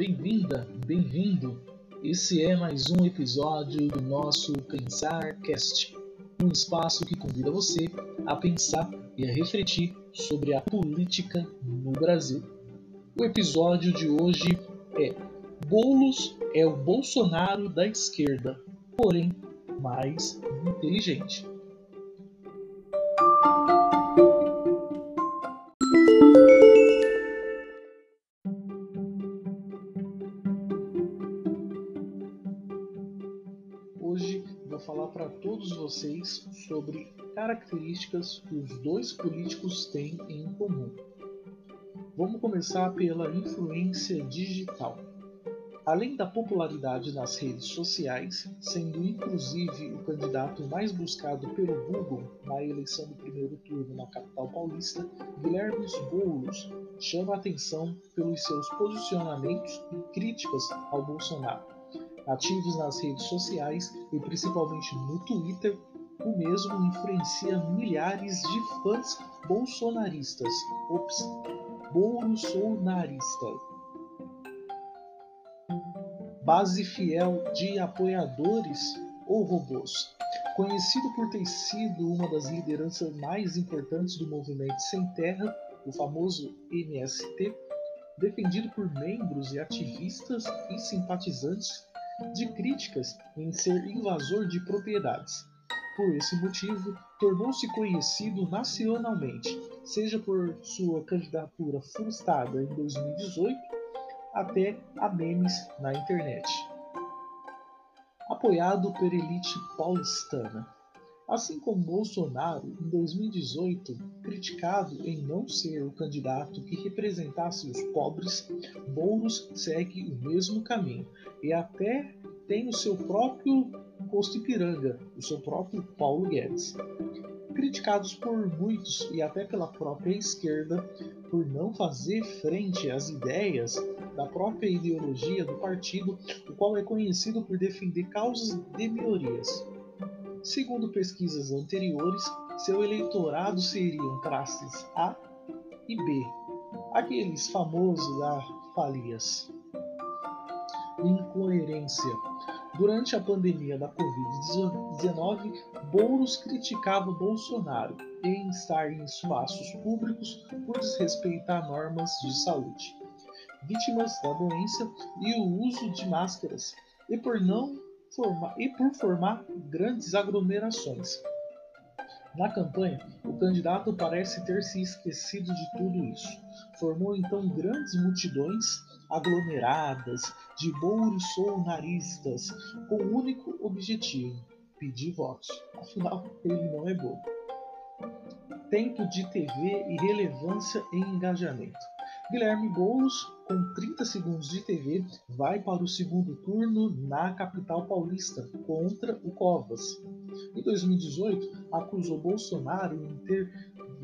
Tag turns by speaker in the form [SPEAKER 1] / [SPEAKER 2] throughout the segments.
[SPEAKER 1] Bem-vinda, bem-vindo. Esse é mais um episódio do nosso Pensar Cast, um espaço que convida você a pensar e a refletir sobre a política no Brasil. O episódio de hoje é Bolos é o Bolsonaro da esquerda, porém mais inteligente. Hoje vou falar para todos vocês sobre características que os dois políticos têm em comum. Vamos começar pela influência digital. Além da popularidade nas redes sociais, sendo inclusive o candidato mais buscado pelo Google na eleição do primeiro turno na capital paulista, Guilherme Boulos chama atenção pelos seus posicionamentos e críticas ao Bolsonaro. Ativos nas redes sociais e principalmente no Twitter, o mesmo influencia milhares de fãs bolsonaristas. Ops, bolsonarista base fiel de apoiadores ou robôs. Conhecido por ter sido uma das lideranças mais importantes do movimento Sem Terra, o famoso MST, defendido por membros e ativistas e simpatizantes de críticas em ser invasor de propriedades. Por esse motivo, tornou-se conhecido nacionalmente, seja por sua candidatura frustrada em 2018 até a memes na internet. Apoiado por elite paulistana. Assim como Bolsonaro, em 2018, criticado em não ser o candidato que representasse os pobres, Boulos segue o mesmo caminho e até tem o seu próprio posto Ipiranga, o seu próprio Paulo Guedes criticados por muitos e até pela própria esquerda por não fazer frente às ideias da própria ideologia do partido, o qual é conhecido por defender causas de minorias. Segundo pesquisas anteriores, seu eleitorado seriam classes A e B, aqueles famosos da falias. Incoerência Durante a pandemia da Covid-19, Boulos criticava Bolsonaro em estar em espaços públicos por desrespeitar normas de saúde, vítimas da doença e o uso de máscaras, e por não e por formar grandes aglomerações. Na campanha, o candidato parece ter se esquecido de tudo isso. Formou então grandes multidões aglomeradas de bolsonaristas com o único objetivo: pedir votos. Afinal, ele não é bobo. Tempo de TV e relevância em engajamento. Guilherme Boulos, com 30 segundos de TV, vai para o segundo turno na capital paulista contra o Covas. Em 2018, acusou Bolsonaro em ter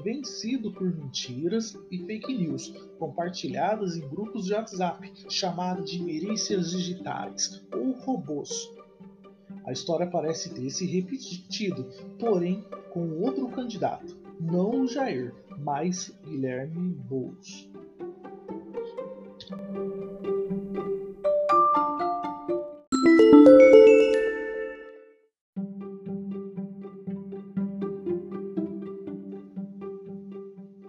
[SPEAKER 1] vencido por mentiras e fake news compartilhadas em grupos de WhatsApp chamados de milícias digitais ou robôs. A história parece ter se repetido, porém com outro candidato, não o Jair, mas Guilherme Boulos.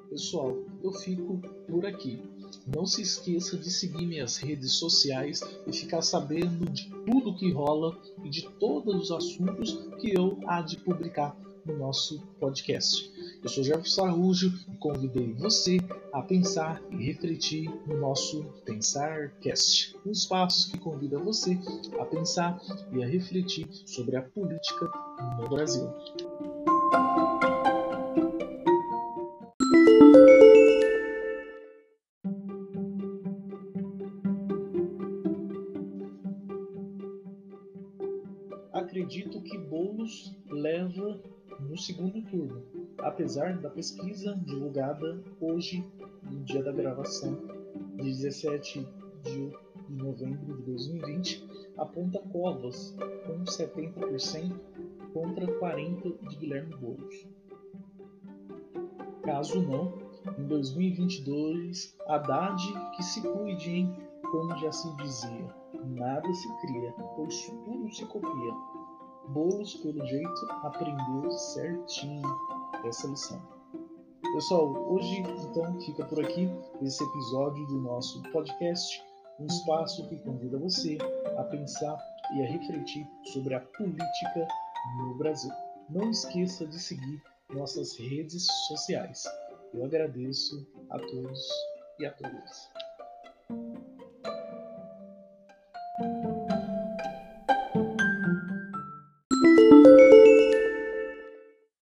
[SPEAKER 1] Pessoal, eu fico por aqui. Não se esqueça de seguir minhas redes sociais e ficar sabendo de tudo que rola e de todos os assuntos que eu há de publicar no nosso podcast. Eu sou Jefferson Araújo e convidei você a pensar e refletir no nosso Pensar Cast, um espaço que convida você a pensar e a refletir sobre a política no Brasil. acredito que Boulos leva no segundo turno, apesar da pesquisa divulgada hoje, no dia da gravação, de 17 de novembro de 2020, aponta Covas com 70% contra 40% de Guilherme Boulos. Caso não, em 2022, Haddad que se cuide, hein? como já se dizia, nada se cria, pois tudo se copia. Bolos, pelo jeito, aprendeu certinho essa lição. Pessoal, hoje então fica por aqui esse episódio do nosso podcast, um espaço que convida você a pensar e a refletir sobre a política no Brasil. Não esqueça de seguir nossas redes sociais. Eu agradeço a todos e a todas.